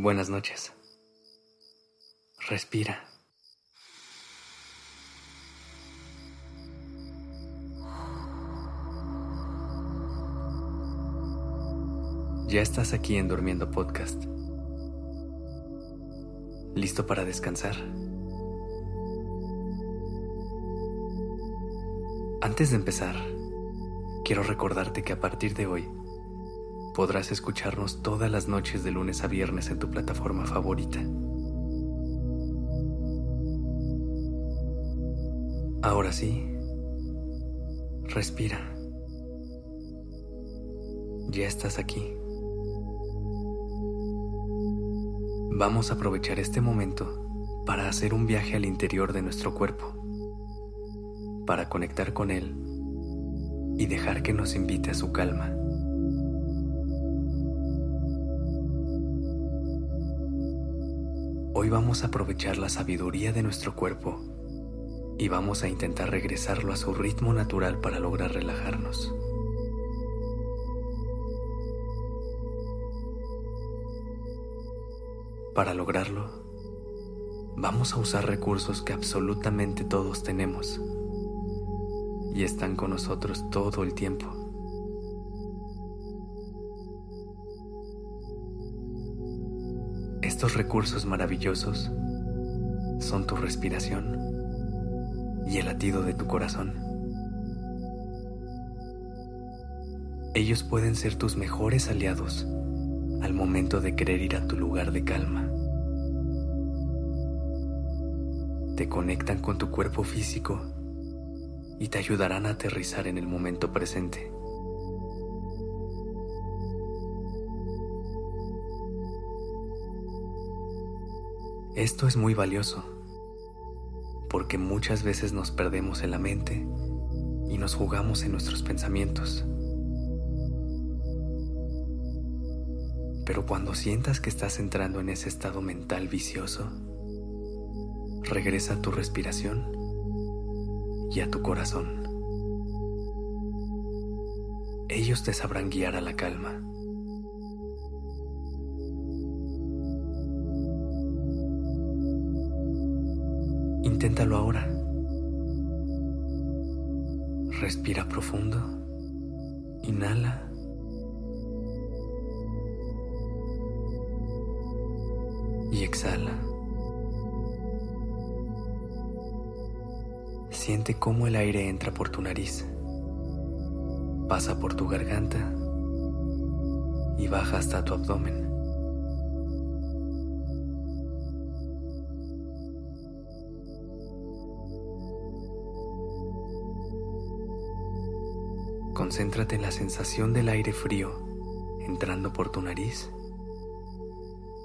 Buenas noches. Respira. Ya estás aquí en Durmiendo Podcast. ¿Listo para descansar? Antes de empezar, quiero recordarte que a partir de hoy podrás escucharnos todas las noches de lunes a viernes en tu plataforma favorita. Ahora sí, respira. Ya estás aquí. Vamos a aprovechar este momento para hacer un viaje al interior de nuestro cuerpo, para conectar con él y dejar que nos invite a su calma. Hoy vamos a aprovechar la sabiduría de nuestro cuerpo y vamos a intentar regresarlo a su ritmo natural para lograr relajarnos. Para lograrlo, vamos a usar recursos que absolutamente todos tenemos y están con nosotros todo el tiempo. Estos recursos maravillosos son tu respiración y el latido de tu corazón. Ellos pueden ser tus mejores aliados al momento de querer ir a tu lugar de calma. Te conectan con tu cuerpo físico y te ayudarán a aterrizar en el momento presente. Esto es muy valioso, porque muchas veces nos perdemos en la mente y nos jugamos en nuestros pensamientos. Pero cuando sientas que estás entrando en ese estado mental vicioso, regresa a tu respiración y a tu corazón. Ellos te sabrán guiar a la calma. Inténtalo ahora. Respira profundo. Inhala. Y exhala. Siente cómo el aire entra por tu nariz, pasa por tu garganta y baja hasta tu abdomen. Concéntrate en la sensación del aire frío entrando por tu nariz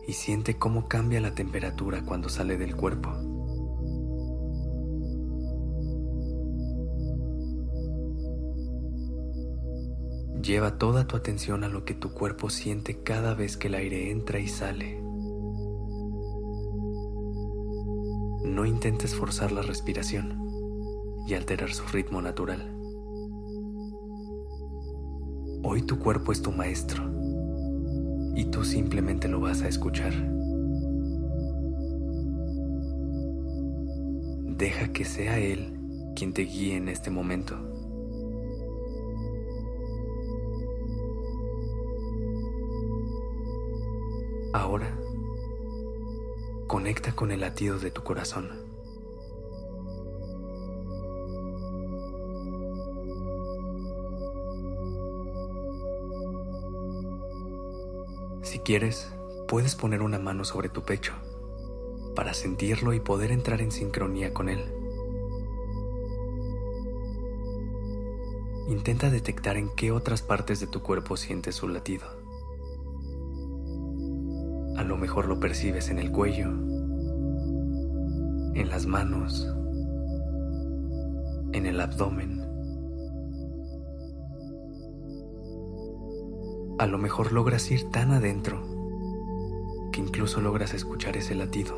y siente cómo cambia la temperatura cuando sale del cuerpo. Lleva toda tu atención a lo que tu cuerpo siente cada vez que el aire entra y sale. No intentes forzar la respiración y alterar su ritmo natural. Hoy tu cuerpo es tu maestro y tú simplemente lo vas a escuchar. Deja que sea Él quien te guíe en este momento. Ahora conecta con el latido de tu corazón. Si quieres, puedes poner una mano sobre tu pecho para sentirlo y poder entrar en sincronía con él. Intenta detectar en qué otras partes de tu cuerpo sientes su latido. A lo mejor lo percibes en el cuello, en las manos, en el abdomen. A lo mejor logras ir tan adentro que incluso logras escuchar ese latido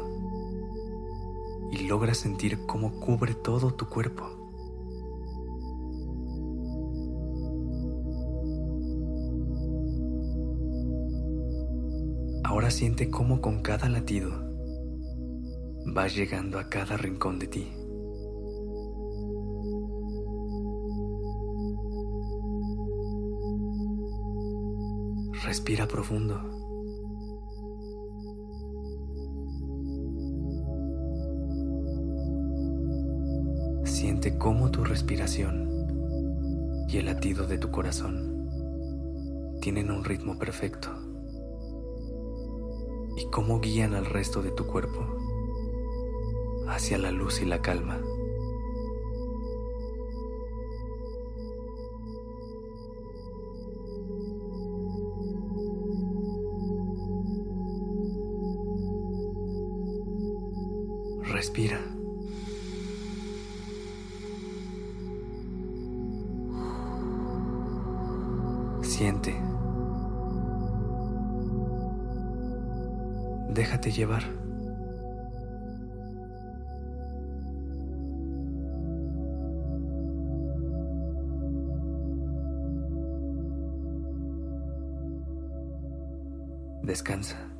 y logras sentir cómo cubre todo tu cuerpo. Ahora siente cómo con cada latido vas llegando a cada rincón de ti. Respira profundo. Siente cómo tu respiración y el latido de tu corazón tienen un ritmo perfecto y cómo guían al resto de tu cuerpo hacia la luz y la calma. Respira. Siente. Déjate llevar. Descansa.